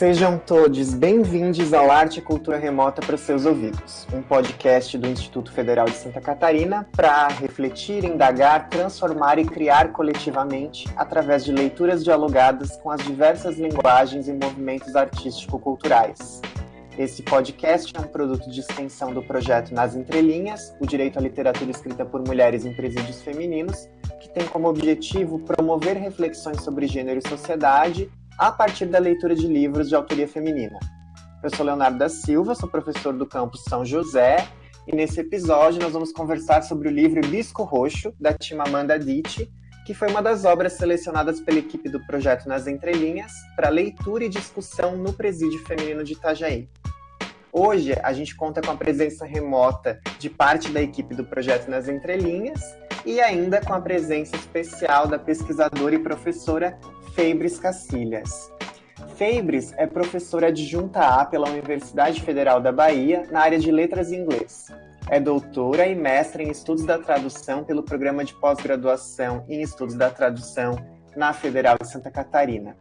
Sejam todos bem-vindos ao Arte e Cultura Remota para os seus ouvidos, um podcast do Instituto Federal de Santa Catarina para refletir, indagar, transformar e criar coletivamente através de leituras dialogadas com as diversas linguagens e movimentos artístico-culturais. Esse podcast é um produto de extensão do projeto Nas Entrelinhas, o direito à literatura escrita por mulheres em presídios femininos, que tem como objetivo promover reflexões sobre gênero e sociedade a partir da leitura de livros de autoria feminina. Eu sou Leonardo da Silva, sou professor do campus São José, e nesse episódio nós vamos conversar sobre o livro Bisco Roxo, da Timamanda Adichie, que foi uma das obras selecionadas pela equipe do projeto Nas Entrelinhas para leitura e discussão no Presídio Feminino de Itajaí. Hoje a gente conta com a presença remota de parte da equipe do projeto Nas Entrelinhas e ainda com a presença especial da pesquisadora e professora Febres Cacilhas. Febres é professora adjunta A pela Universidade Federal da Bahia na área de Letras em Inglês. É doutora e mestra em Estudos da Tradução pelo Programa de Pós-Graduação em Estudos da Tradução na Federal de Santa Catarina.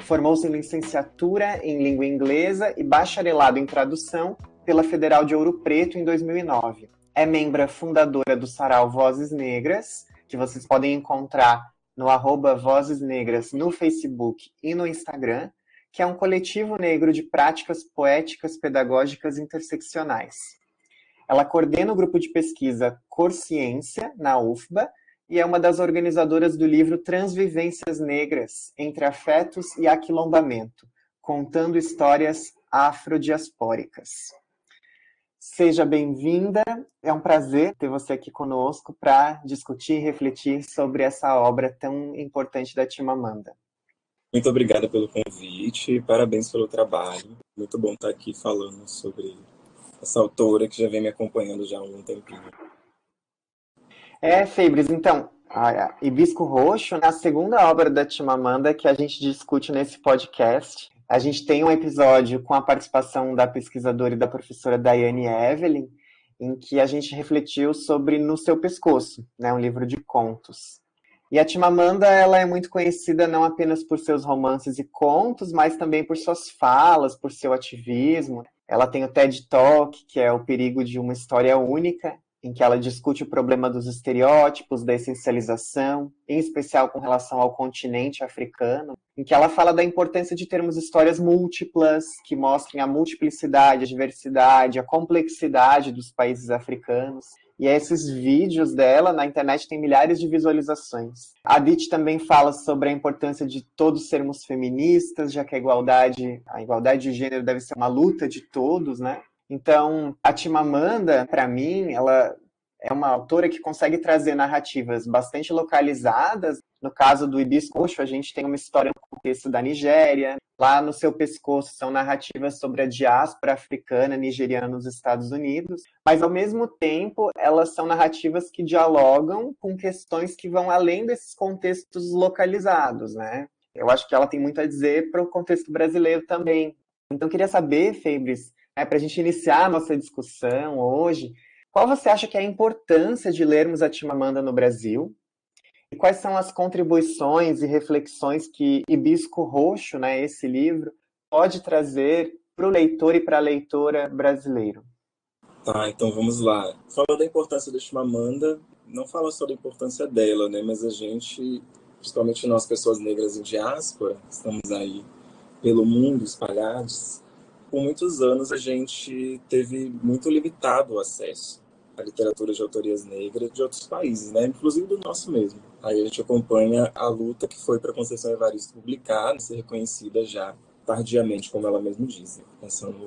Formou-se em licenciatura em Língua Inglesa e bacharelado em Tradução pela Federal de Ouro Preto em 2009. É membro fundadora do Sarau Vozes Negras, que vocês podem encontrar no arroba Vozes Negras no Facebook e no Instagram, que é um coletivo negro de práticas poéticas pedagógicas interseccionais. Ela coordena o grupo de pesquisa Ciência na UFBA, e é uma das organizadoras do livro Transvivências Negras, Entre Afetos e Aquilombamento, contando histórias afrodiaspóricas. Seja bem-vinda. É um prazer ter você aqui conosco para discutir e refletir sobre essa obra tão importante da Timamanda. Muito obrigada pelo convite, parabéns pelo trabalho. Muito bom estar aqui falando sobre essa autora que já vem me acompanhando já há algum tempinho. É, Febres, então, a Hibisco Roxo, na segunda obra da Timamanda que a gente discute nesse podcast, a gente tem um episódio com a participação da pesquisadora e da professora Daiane Evelyn, em que a gente refletiu sobre No Seu Pescoço, né, um livro de contos. E a Timamanda ela é muito conhecida não apenas por seus romances e contos, mas também por suas falas, por seu ativismo. Ela tem o TED Talk, que é o perigo de uma história única, em que ela discute o problema dos estereótipos, da essencialização, em especial com relação ao continente africano, em que ela fala da importância de termos histórias múltiplas, que mostrem a multiplicidade, a diversidade, a complexidade dos países africanos. E esses vídeos dela na internet têm milhares de visualizações. A Dit também fala sobre a importância de todos sermos feministas, já que a igualdade, a igualdade de gênero deve ser uma luta de todos, né? Então, a Timamanda, para mim, ela é uma autora que consegue trazer narrativas bastante localizadas. No caso do Hibisco Roxo, a gente tem uma história no contexto da Nigéria. Lá no seu pescoço são narrativas sobre a diáspora africana nigeriana nos Estados Unidos. Mas, ao mesmo tempo, elas são narrativas que dialogam com questões que vão além desses contextos localizados, né? Eu acho que ela tem muito a dizer para o contexto brasileiro também. Então, queria saber, Febres, é, para a gente iniciar a nossa discussão hoje, qual você acha que é a importância de lermos a Timamanda no Brasil? E quais são as contribuições e reflexões que Hibisco Roxo, né, esse livro, pode trazer para o leitor e para a leitora brasileiro? Tá, então vamos lá. Falando da importância da Chimamanda, não fala só da importância dela, né, mas a gente, principalmente nós pessoas negras em diáspora, estamos aí pelo mundo espalhados, por muitos anos a gente teve muito limitado o acesso à literatura de autorias negras de outros países, né? inclusive do nosso mesmo. Aí a gente acompanha a luta que foi para a Conceição Evaristo publicar, ser reconhecida já tardiamente, como ela mesma diz, né? pensando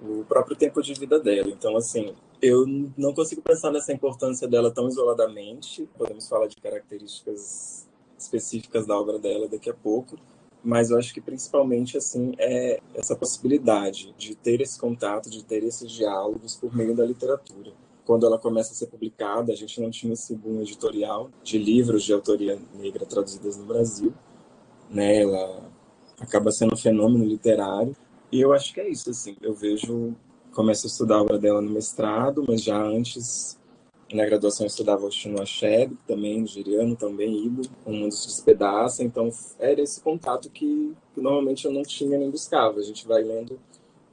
no próprio tempo de vida dela. Então, assim, eu não consigo pensar nessa importância dela tão isoladamente. Podemos falar de características específicas da obra dela daqui a pouco, mas eu acho que principalmente assim é essa possibilidade de ter esse contato, de ter esses diálogos por meio da literatura. Quando ela começa a ser publicada, a gente não tinha esse boom editorial de livros de autoria negra traduzidas no Brasil, né? Ela acaba sendo um fenômeno literário e eu acho que é isso assim. Eu vejo começo a estudar a obra dela no mestrado, mas já antes Na graduação eu estudava o Chinua Achebe, também, nigeriano, também, Ibo, o mundo se despedaça. Então, era esse contato que, que normalmente eu não tinha nem buscava. A gente vai lendo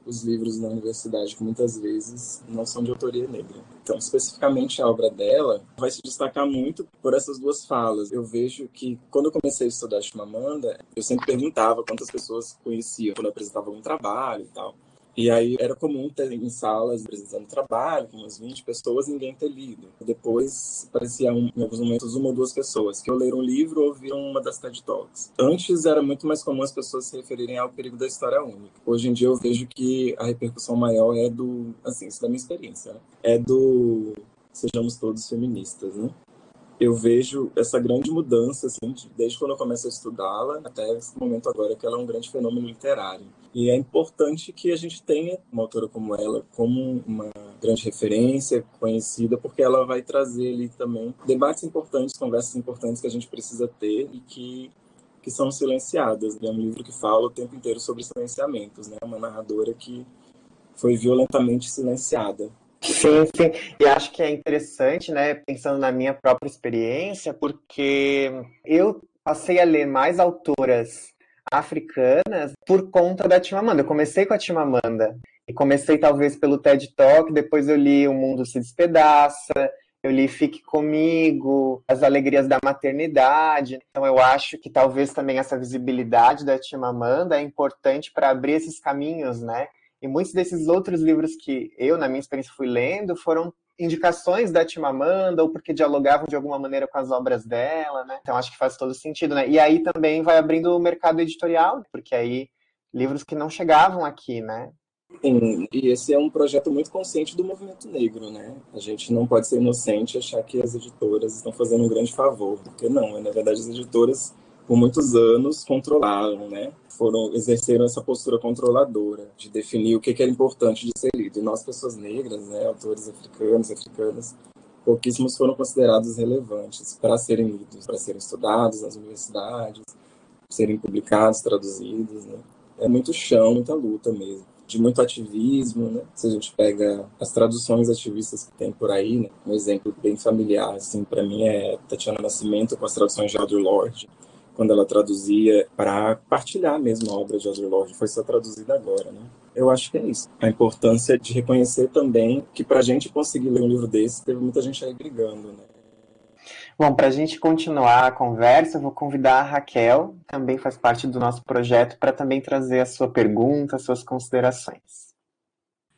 os livros na universidade, que muitas vezes não são de autoria negra. Então, especificamente a obra dela vai se destacar muito por essas duas falas. Eu vejo que quando eu comecei a estudar Chimamanda, eu sempre perguntava quantas pessoas conheciam quando eu apresentava um trabalho e tal. E aí era comum ter em salas apresentando trabalho, com umas 20 pessoas, ninguém ter lido. Depois parecia um, em alguns momentos uma ou duas pessoas que ou leram um livro ou ouviram uma das TED Talks. Antes era muito mais comum as pessoas se referirem ao perigo da história única. Hoje em dia eu vejo que a repercussão maior é do, assim, isso da minha experiência, né? é do sejamos todos feministas, né? Eu vejo essa grande mudança, assim, desde quando eu começo a estudá-la até esse momento agora, que ela é um grande fenômeno literário. E é importante que a gente tenha uma autora como ela como uma grande referência, conhecida, porque ela vai trazer ali também debates importantes, conversas importantes que a gente precisa ter e que que são silenciadas. É um livro que fala o tempo inteiro sobre silenciamentos, né? Uma narradora que foi violentamente silenciada Sim, sim. E acho que é interessante, né, pensando na minha própria experiência, porque eu passei a ler mais autoras africanas por conta da Timamanda. Eu comecei com a Timamanda e comecei talvez pelo TED Talk, depois eu li O Mundo se Despedaça, eu li Fique Comigo, As Alegrias da Maternidade. Então eu acho que talvez também essa visibilidade da Timamanda é importante para abrir esses caminhos, né? E muitos desses outros livros que eu, na minha experiência, fui lendo foram indicações da Timamanda ou porque dialogavam de alguma maneira com as obras dela, né? Então acho que faz todo sentido, né? E aí também vai abrindo o mercado editorial, porque aí livros que não chegavam aqui, né? Sim, e esse é um projeto muito consciente do movimento negro, né? A gente não pode ser inocente e achar que as editoras estão fazendo um grande favor, porque não, na verdade as editoras por muitos anos controlaram, né? Foram exerceram essa postura controladora de definir o que, que era importante de ser lido. E nós pessoas negras, né, autores africanos, africanas, pouquíssimos foram considerados relevantes para serem lidos, para serem estudados nas universidades, serem publicados, traduzidos, né? É muito chão, muita luta mesmo de muito ativismo, né? Se a gente pega as traduções ativistas que tem por aí, né? um exemplo bem familiar, assim, para mim é Tatiana Nascimento com as traduções de Audre Lorde, quando ela traduzia para partilhar mesmo a obra de Audre Lorde, foi só traduzida agora, né? Eu acho que é isso. A importância de reconhecer também que para a gente conseguir ler um livro desse, teve muita gente aí brigando, né? Bom, para a gente continuar a conversa, eu vou convidar a Raquel, que também faz parte do nosso projeto, para também trazer a sua pergunta, as suas considerações.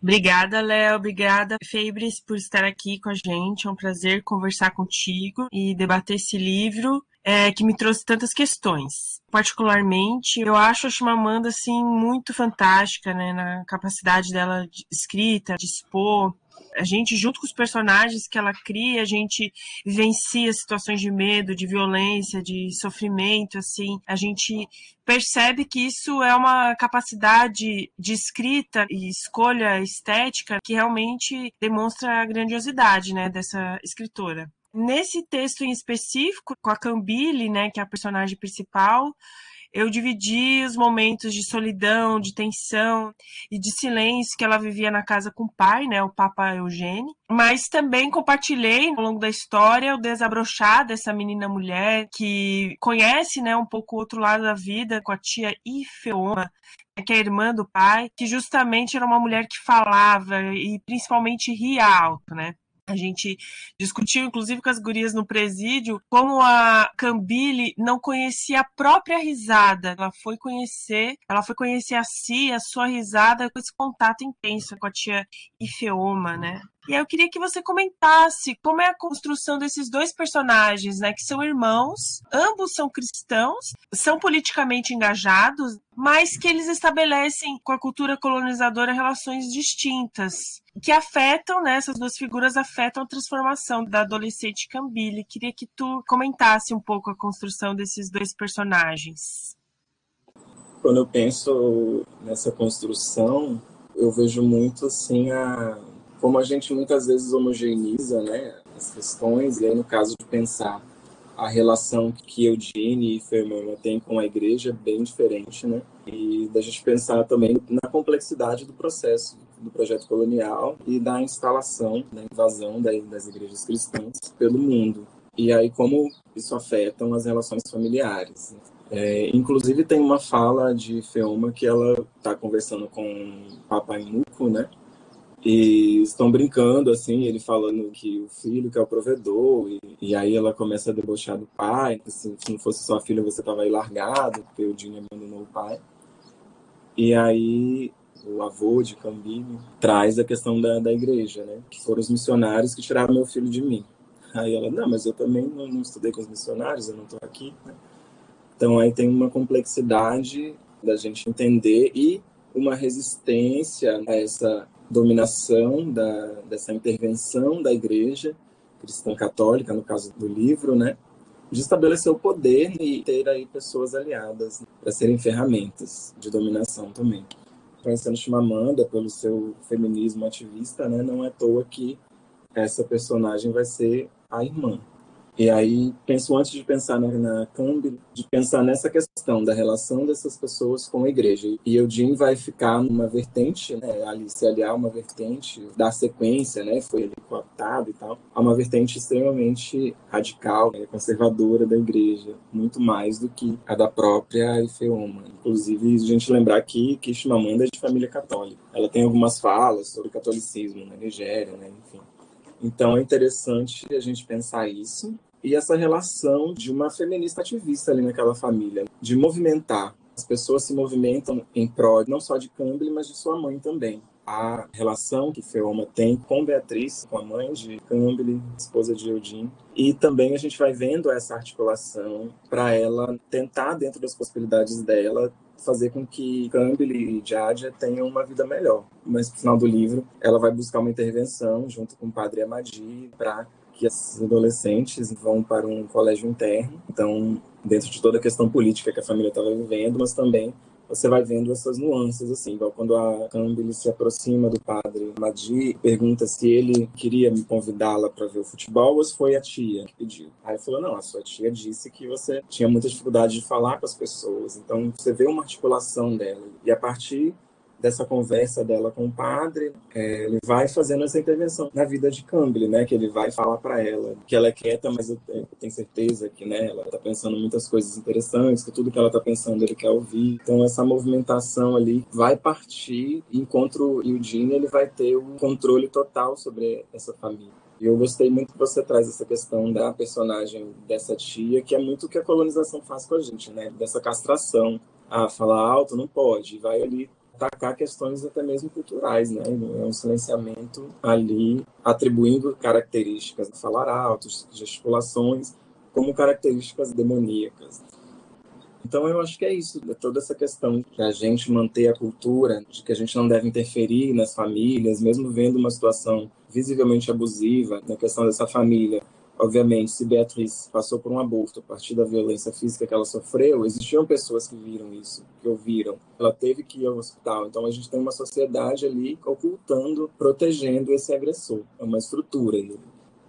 Obrigada, Léo. Obrigada, Febres, por estar aqui com a gente. É um prazer conversar contigo e debater esse livro é, que me trouxe tantas questões. Particularmente, eu acho a Chimamanda assim muito fantástica, né, na capacidade dela de escrita, de expor. A gente, junto com os personagens que ela cria, a gente vivencia situações de medo, de violência, de sofrimento, assim. A gente percebe que isso é uma capacidade de escrita e escolha estética que realmente demonstra a grandiosidade, né, dessa escritora. Nesse texto em específico, com a Cambile, né, que é a personagem principal, eu dividi os momentos de solidão, de tensão e de silêncio que ela vivia na casa com o pai, né, o Papa Eugênio, mas também compartilhei ao longo da história o desabrochar dessa menina mulher que conhece, né, um pouco o outro lado da vida com a tia Ifeoma, que é a irmã do pai, que justamente era uma mulher que falava e principalmente ria alto, né? A gente discutiu, inclusive, com as gurias no presídio, como a Cambile não conhecia a própria risada. Ela foi conhecer, ela foi conhecer a si, a sua risada, com esse contato intenso com a tia Ifeoma, né? E aí eu queria que você comentasse como é a construção desses dois personagens, né, que são irmãos, ambos são cristãos, são politicamente engajados, mas que eles estabelecem com a cultura colonizadora relações distintas, que afetam, né, essas duas figuras afetam a transformação da adolescente Cambile. Queria que tu comentasse um pouco a construção desses dois personagens. Quando eu penso nessa construção, eu vejo muito assim a como a gente muitas vezes homogeneiza né, as questões, e aí no caso de pensar a relação que Eugene e Fermana têm com a igreja é bem diferente, né? E da gente pensar também na complexidade do processo do projeto colonial e da instalação, da invasão das igrejas cristãs pelo mundo. E aí como isso afeta as relações familiares. É, inclusive tem uma fala de Feoma que ela está conversando com o Papai Muco, né? E estão brincando, assim, ele falando que o filho que é o provedor, e, e aí ela começa a debochar do pai, assim, se não fosse sua filha você estava aí largado, porque o Dinho abandonou o pai. E aí o avô de Cambini traz a questão da, da igreja, né? Que foram os missionários que tiraram meu filho de mim. Aí ela, não, mas eu também não, não estudei com os missionários, eu não estou aqui, né? Então aí tem uma complexidade da gente entender e uma resistência a essa dominação da, dessa intervenção da igreja cristã católica, no caso do livro, né, de estabelecer o poder e ter aí pessoas aliadas para serem ferramentas de dominação também. Conhecendo Chimamanda pelo seu feminismo ativista, né, não é à toa que essa personagem vai ser a irmã, e aí penso antes de pensar na, na de pensar nessa questão da relação dessas pessoas com a igreja. E Eugene vai ficar numa vertente, né, ali se aliar uma vertente da sequência, né, foi ele cooptado e tal, a uma vertente extremamente radical, né, conservadora da igreja, muito mais do que a da própria Ifeoma. Inclusive, a gente lembrar aqui que Chimamanda é de família católica. Ela tem algumas falas sobre catolicismo na Nigéria, né, enfim. Então é interessante a gente pensar isso e essa relação de uma feminista ativista ali naquela família, de movimentar. As pessoas se movimentam em prol não só de Campbell, mas de sua mãe também. A relação que Feoma tem com Beatriz, com a mãe de Campbell, esposa de Eudine. E também a gente vai vendo essa articulação para ela tentar, dentro das possibilidades dela, fazer com que Campbell e Jadia tenham uma vida melhor. Mas no final do livro, ela vai buscar uma intervenção junto com o padre Amadi para que as adolescentes vão para um colégio interno, então dentro de toda a questão política que a família estava vivendo, mas também você vai vendo essas nuances, assim, igual quando a Campbell se aproxima do padre Madi, pergunta se ele queria me convidá-la para ver o futebol ou se foi a tia que pediu. Aí ele falou, não, a sua tia disse que você tinha muita dificuldade de falar com as pessoas, então você vê uma articulação dela. E a partir dessa conversa dela com o padre, é, ele vai fazendo essa intervenção na vida de Campbell, né? Que ele vai falar para ela que ela é quieta, mas eu, tenho certeza que, né? Ela tá pensando muitas coisas interessantes, que tudo que ela tá pensando ele quer ouvir. Então essa movimentação ali vai partir, enquanto o Eugene ele vai ter o controle total sobre essa família. E eu gostei muito que você traz essa questão da personagem dessa tia, que é muito o que a colonização faz com a gente, né? Dessa castração. Ah, falar alto não pode. Vai ali atacar questões até mesmo culturais, né? É um silenciamento ali atribuindo características de falar alto, gesticulações, como características demoníacas. Então eu acho que é isso, é toda essa questão de a gente manter a cultura, de que a gente não deve interferir nas famílias, mesmo vendo uma situação visivelmente abusiva na questão dessa família, Obviamente, se Beatriz passou por um aborto a partir da violência física que ela sofreu, existiam pessoas que viram isso, que ouviram. Ela teve que ir ao hospital. Então, a gente tem uma sociedade ali ocultando, protegendo esse agressor. É uma estrutura.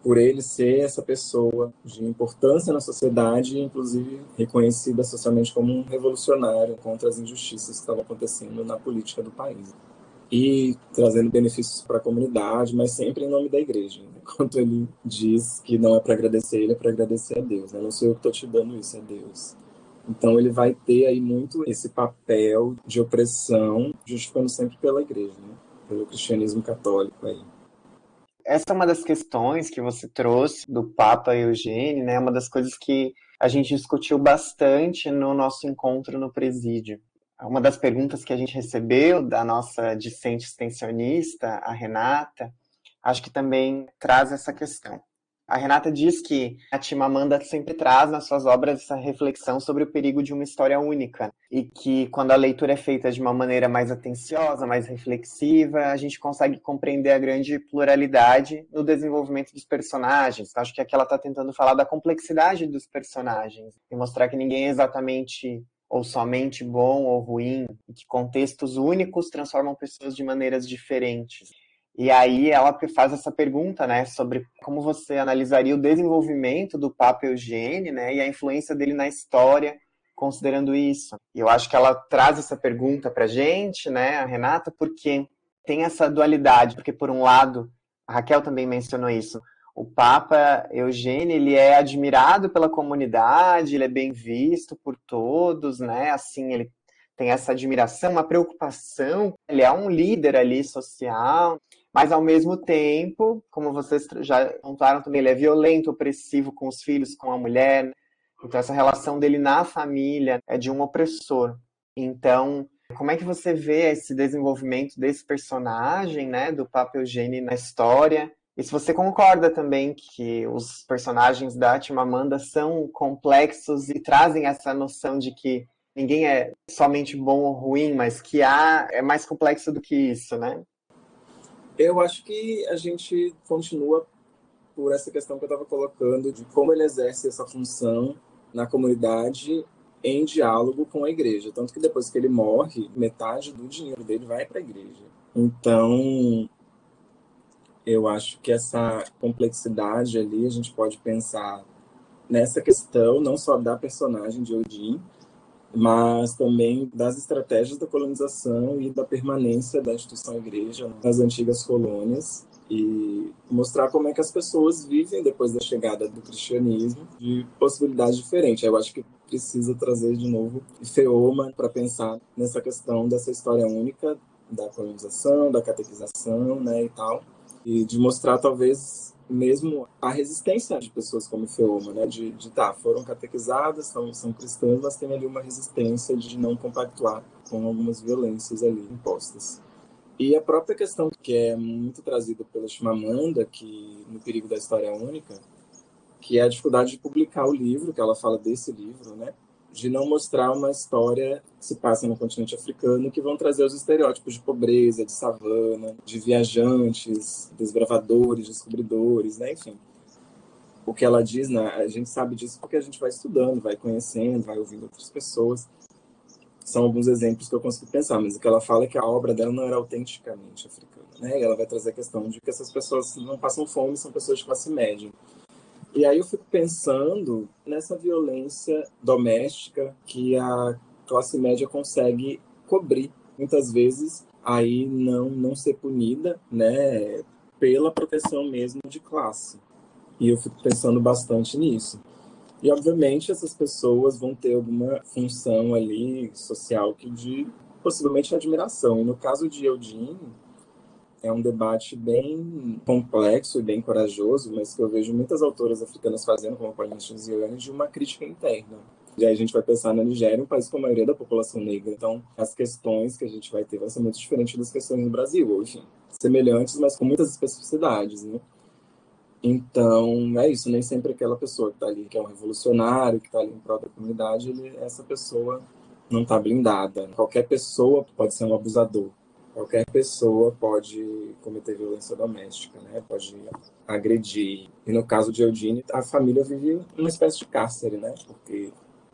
Por ele ser essa pessoa de importância na sociedade, inclusive reconhecida socialmente como um revolucionário contra as injustiças que estavam acontecendo na política do país e trazendo benefícios para a comunidade, mas sempre em nome da igreja. Enquanto né? ele diz que não é para agradecer ele, é para agradecer a Deus. Né? Não sou eu que estou te dando isso, é Deus. Então ele vai ter aí muito esse papel de opressão, justificando sempre pela igreja, né? pelo cristianismo católico aí. Essa é uma das questões que você trouxe do Papa Eugênio, né? Uma das coisas que a gente discutiu bastante no nosso encontro no presídio uma das perguntas que a gente recebeu da nossa discente extensionista, a Renata, acho que também traz essa questão. A Renata diz que a Chimamanda sempre traz nas suas obras essa reflexão sobre o perigo de uma história única e que quando a leitura é feita de uma maneira mais atenciosa, mais reflexiva, a gente consegue compreender a grande pluralidade no desenvolvimento dos personagens. Acho que aqui ela está tentando falar da complexidade dos personagens e mostrar que ninguém é exatamente ou somente bom ou ruim, e que contextos únicos transformam pessoas de maneiras diferentes. E aí ela faz essa pergunta, né, sobre como você analisaria o desenvolvimento do Papa Eugênio, né, e a influência dele na história, considerando isso. E eu acho que ela traz essa pergunta para gente, né, a Renata, porque tem essa dualidade, porque por um lado, a Raquel também mencionou isso, o Papa Eugênio, ele é admirado pela comunidade, ele é bem visto por todos, né? Assim, ele tem essa admiração, uma preocupação, ele é um líder ali social, mas ao mesmo tempo, como vocês já contaram também, ele é violento, opressivo com os filhos, com a mulher. Então essa relação dele na família é de um opressor. Então, como é que você vê esse desenvolvimento desse personagem, né, do Papa Eugênio na história? E se você concorda também que os personagens da Timamanda são complexos e trazem essa noção de que ninguém é somente bom ou ruim, mas que há é mais complexo do que isso, né? Eu acho que a gente continua por essa questão que eu estava colocando de como ele exerce essa função na comunidade em diálogo com a igreja. Tanto que depois que ele morre, metade do dinheiro dele vai para a igreja. Então, eu acho que essa complexidade ali a gente pode pensar nessa questão, não só da personagem de Odin, mas também das estratégias da colonização e da permanência da instituição igreja nas antigas colônias e mostrar como é que as pessoas vivem depois da chegada do cristianismo de possibilidades diferentes. Eu acho que precisa trazer de novo Feoma para pensar nessa questão dessa história única da colonização, da catequização, né, e tal, e de mostrar talvez mesmo a resistência de pessoas como Feoma, né, de, de tá, foram catequizadas, são, são cristãs, mas tem ali uma resistência de não compactuar com algumas violências ali impostas. E a própria questão que é muito trazida pela Chimamanda, que no perigo da história única, que é a dificuldade de publicar o livro, que ela fala desse livro, né? De não mostrar uma história que se passa no continente africano, que vão trazer os estereótipos de pobreza, de savana, de viajantes, desbravadores, descobridores, né? Enfim. O que ela diz, né? a gente sabe disso porque a gente vai estudando, vai conhecendo, vai ouvindo outras pessoas são alguns exemplos que eu consigo pensar, mas o que ela fala é que a obra dela não era autenticamente africana, né? E ela vai trazer a questão de que essas pessoas não passam fome, são pessoas de classe média. E aí eu fico pensando nessa violência doméstica que a classe média consegue cobrir, muitas vezes aí não não ser punida, né, pela proteção mesmo de classe. E eu fico pensando bastante nisso. E, obviamente, essas pessoas vão ter alguma função ali social que de possivelmente admiração. E no caso de Eudine, é um debate bem complexo e bem corajoso, mas que eu vejo muitas autoras africanas fazendo, como a Pauline Chiziane, de uma crítica interna. E aí a gente vai pensar na Nigéria, um país com a maioria da população negra. Então, as questões que a gente vai ter vão ser muito diferentes das questões no Brasil, enfim, semelhantes, mas com muitas especificidades, né? Então, é isso, nem sempre aquela pessoa que está ali, que é um revolucionário, que está ali em prol da comunidade, ele, essa pessoa não está blindada. Qualquer pessoa pode ser um abusador. Qualquer pessoa pode cometer violência doméstica, né? Pode agredir. E no caso de Eudine, a família vive uma espécie de cárcere, né? Porque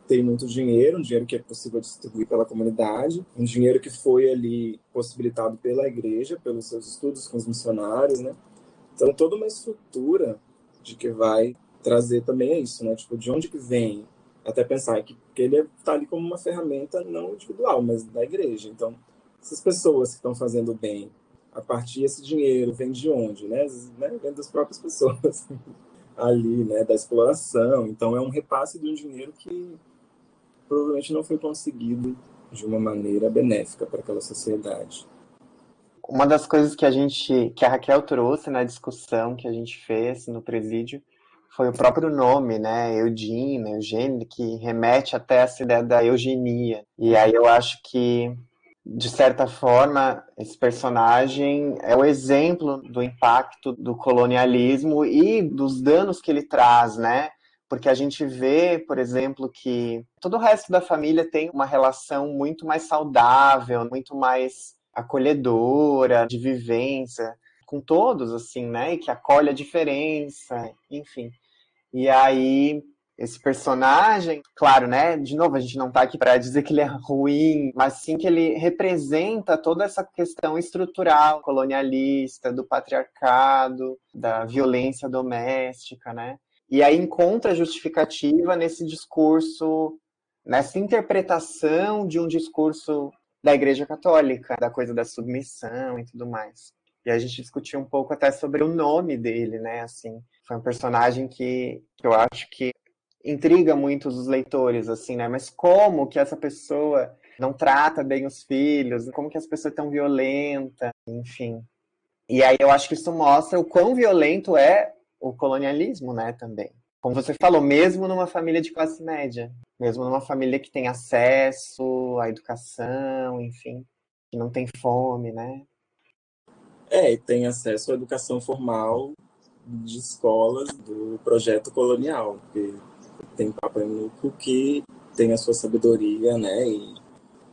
tem muito dinheiro, um dinheiro que é possível distribuir pela comunidade, um dinheiro que foi ali possibilitado pela igreja, pelos seus estudos com os missionários, né? Então, toda uma estrutura de que vai trazer também é isso, né? Tipo, de onde que vem? Até pensar que, que ele está ali como uma ferramenta não individual, mas da igreja. Então, essas pessoas que estão fazendo bem, a partir desse dinheiro vem de onde, né? né? Vem das próprias pessoas ali, né? Da exploração. Então, é um repasse de um dinheiro que provavelmente não foi conseguido de uma maneira benéfica para aquela sociedade uma das coisas que a gente, que a Raquel trouxe na discussão que a gente fez no presídio, foi o próprio nome, né, Eudine, Eugênio, que remete até essa ideia da eugenia. E aí eu acho que, de certa forma, esse personagem é o exemplo do impacto do colonialismo e dos danos que ele traz, né? Porque a gente vê, por exemplo, que todo o resto da família tem uma relação muito mais saudável, muito mais acolhedora, de vivência, com todos, assim, né? E que acolhe a diferença, enfim. E aí, esse personagem, claro, né? De novo, a gente não tá aqui para dizer que ele é ruim, mas sim que ele representa toda essa questão estrutural, colonialista, do patriarcado, da violência doméstica, né? E aí encontra justificativa nesse discurso, nessa interpretação de um discurso da Igreja Católica, da coisa da submissão e tudo mais. E a gente discutiu um pouco até sobre o nome dele, né? Assim, foi um personagem que, que eu acho que intriga muito os leitores, assim, né? Mas como que essa pessoa não trata bem os filhos? Como que essa pessoa é tão violenta? Enfim. E aí eu acho que isso mostra o quão violento é o colonialismo, né? Também. Como você falou, mesmo numa família de classe média, mesmo numa família que tem acesso à educação, enfim, que não tem fome, né? É, e tem acesso à educação formal de escolas do projeto colonial, porque tem Papa Eunuco que tem a sua sabedoria, né? E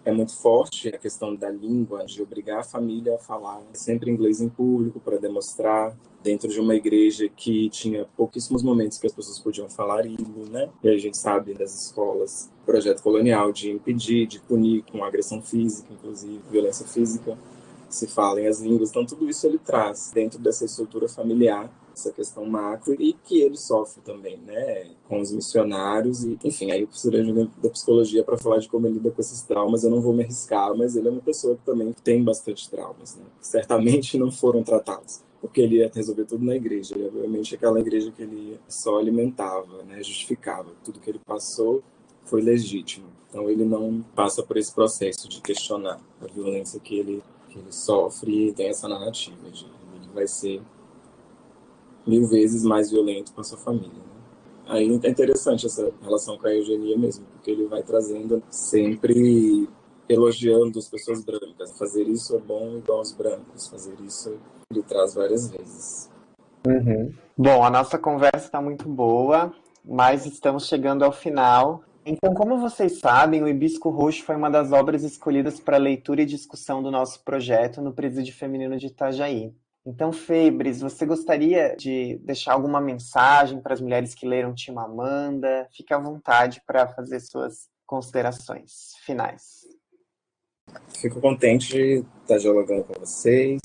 é muito forte a questão da língua, de obrigar a família a falar sempre inglês em público para demonstrar dentro de uma igreja que tinha pouquíssimos momentos que as pessoas podiam falar hino, né? E a gente sabe das escolas, projeto colonial de impedir, de punir com agressão física, inclusive violência física, se falem as línguas. Então tudo isso ele traz dentro dessa estrutura familiar essa questão macro e que ele sofre também, né, com os missionários e, enfim, aí eu precisaria da psicologia para falar de como ele lida com esses traumas, eu não vou me arriscar, mas ele é uma pessoa que também tem bastante traumas, né, certamente não foram tratados porque ele ia resolver tudo na igreja. Obviamente, aquela igreja que ele só alimentava, né, justificava. Tudo que ele passou foi legítimo. Então, ele não passa por esse processo de questionar a violência que ele, que ele sofre e tem essa narrativa de ele vai ser mil vezes mais violento com a sua família. Né? Aí é interessante essa relação com a eugenia mesmo, porque ele vai trazendo sempre elogiando as pessoas brancas. Fazer isso é bom igual aos brancos, fazer isso ele traz várias vezes. Uhum. Bom, a nossa conversa está muito boa, mas estamos chegando ao final. Então, como vocês sabem, o Hibisco Roxo foi uma das obras escolhidas para leitura e discussão do nosso projeto no Presídio Feminino de Itajaí. Então, Febres, você gostaria de deixar alguma mensagem para as mulheres que leram Timamanda? Fique à vontade para fazer suas considerações finais. Fico contente de estar dialogando com vocês.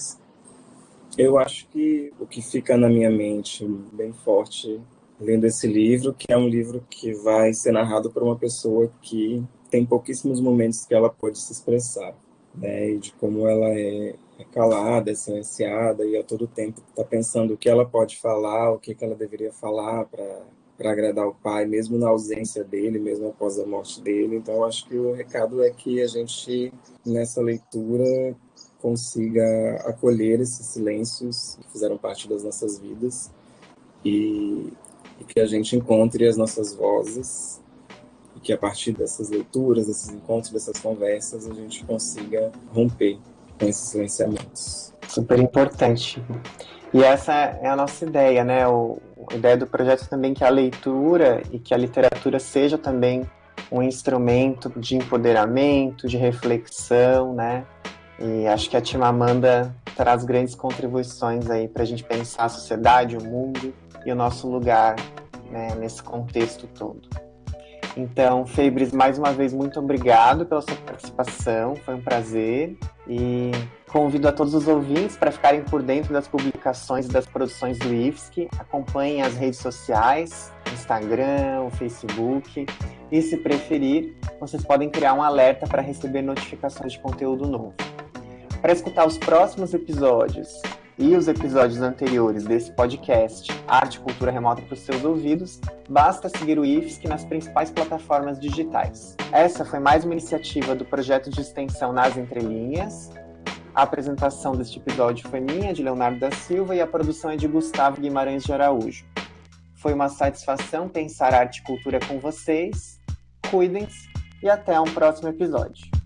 Eu acho que o que fica na minha mente bem forte lendo esse livro, que é um livro que vai ser narrado por uma pessoa que tem pouquíssimos momentos que ela pode se expressar, né? E de como ela é é calada, é silenciada e a todo tempo está pensando o que ela pode falar, o que, que ela deveria falar para agradar o pai, mesmo na ausência dele, mesmo após a morte dele. Então, acho que o recado é que a gente, nessa leitura, consiga acolher esses silêncios que fizeram parte das nossas vidas e, e que a gente encontre as nossas vozes e que a partir dessas leituras, desses encontros, dessas conversas, a gente consiga romper com esses silenciamentos. Super importante. E essa é a nossa ideia, né? O, a ideia do projeto também que a leitura e que a literatura seja também um instrumento de empoderamento, de reflexão, né? E acho que a Timamanda traz grandes contribuições aí para a gente pensar a sociedade, o mundo e o nosso lugar né, nesse contexto todo. Então, Febres, mais uma vez, muito obrigado pela sua participação, foi um prazer. E convido a todos os ouvintes para ficarem por dentro das publicações e das produções do IFSC. Acompanhem as redes sociais, Instagram, Facebook. E, se preferir, vocês podem criar um alerta para receber notificações de conteúdo novo. Para escutar os próximos episódios e os episódios anteriores desse podcast Arte e Cultura Remota para os seus ouvidos, basta seguir o IFSC nas principais plataformas digitais. Essa foi mais uma iniciativa do projeto de extensão Nas Entrelinhas. A apresentação deste episódio foi minha, de Leonardo da Silva, e a produção é de Gustavo Guimarães de Araújo. Foi uma satisfação pensar arte e cultura com vocês. Cuidem-se e até um próximo episódio.